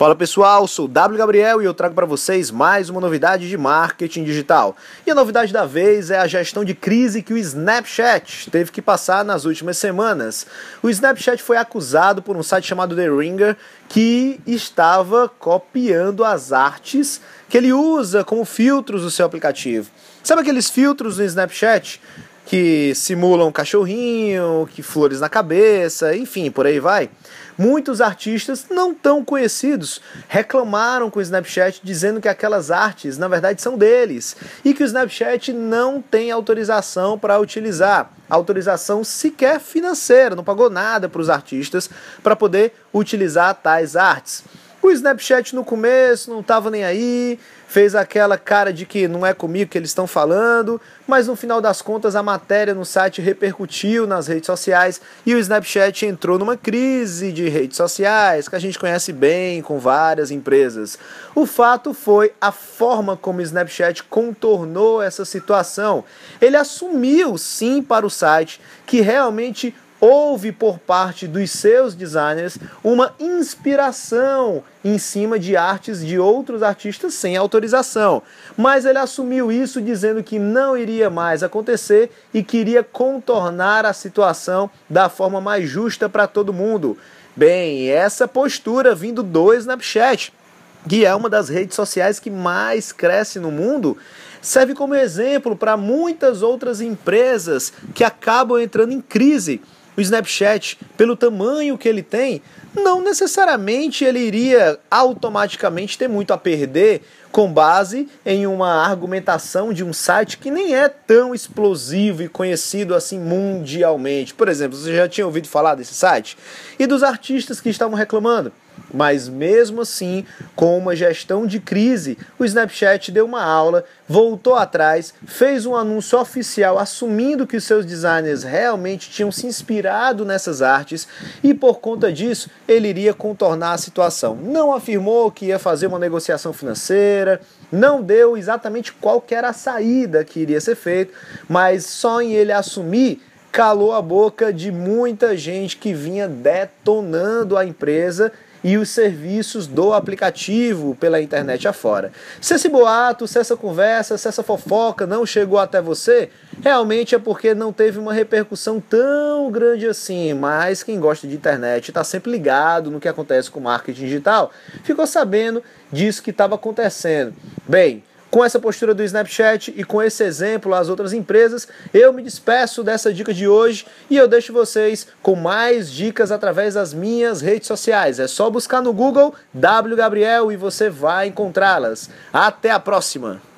Fala pessoal, sou o W Gabriel e eu trago para vocês mais uma novidade de marketing digital. E a novidade da vez é a gestão de crise que o Snapchat teve que passar nas últimas semanas. O Snapchat foi acusado por um site chamado The Ringer que estava copiando as artes que ele usa como filtros do seu aplicativo. Sabe aqueles filtros no Snapchat que simulam cachorrinho, que flores na cabeça, enfim, por aí vai. Muitos artistas não tão conhecidos reclamaram com o Snapchat dizendo que aquelas artes na verdade são deles e que o Snapchat não tem autorização para utilizar, autorização sequer financeira, não pagou nada para os artistas para poder utilizar tais artes. O Snapchat no começo não estava nem aí, fez aquela cara de que não é comigo que eles estão falando, mas no final das contas a matéria no site repercutiu nas redes sociais e o Snapchat entrou numa crise de redes sociais que a gente conhece bem com várias empresas. O fato foi a forma como o Snapchat contornou essa situação. Ele assumiu sim para o site que realmente houve por parte dos seus designers uma inspiração em cima de artes de outros artistas sem autorização. Mas ele assumiu isso dizendo que não iria mais acontecer e queria contornar a situação da forma mais justa para todo mundo. Bem, essa postura vindo do Snapchat, que é uma das redes sociais que mais cresce no mundo, serve como exemplo para muitas outras empresas que acabam entrando em crise o Snapchat, pelo tamanho que ele tem, não necessariamente ele iria automaticamente ter muito a perder com base em uma argumentação de um site que nem é tão explosivo e conhecido assim mundialmente. Por exemplo, você já tinha ouvido falar desse site? E dos artistas que estavam reclamando? Mas mesmo assim, com uma gestão de crise, o Snapchat deu uma aula, voltou atrás, fez um anúncio oficial assumindo que os seus designers realmente tinham se inspirado nessas artes e por conta disso ele iria contornar a situação. Não afirmou que ia fazer uma negociação financeira, não deu exatamente qual era a saída que iria ser feita, mas só em ele assumir calou a boca de muita gente que vinha detonando a empresa e os serviços do aplicativo pela internet afora. Se esse boato, se essa conversa, se essa fofoca não chegou até você, realmente é porque não teve uma repercussão tão grande assim. Mas quem gosta de internet está sempre ligado no que acontece com o marketing digital, ficou sabendo disso que estava acontecendo. Bem, com essa postura do Snapchat e com esse exemplo às outras empresas, eu me despeço dessa dica de hoje e eu deixo vocês com mais dicas através das minhas redes sociais. É só buscar no Google W Gabriel e você vai encontrá-las. Até a próxima!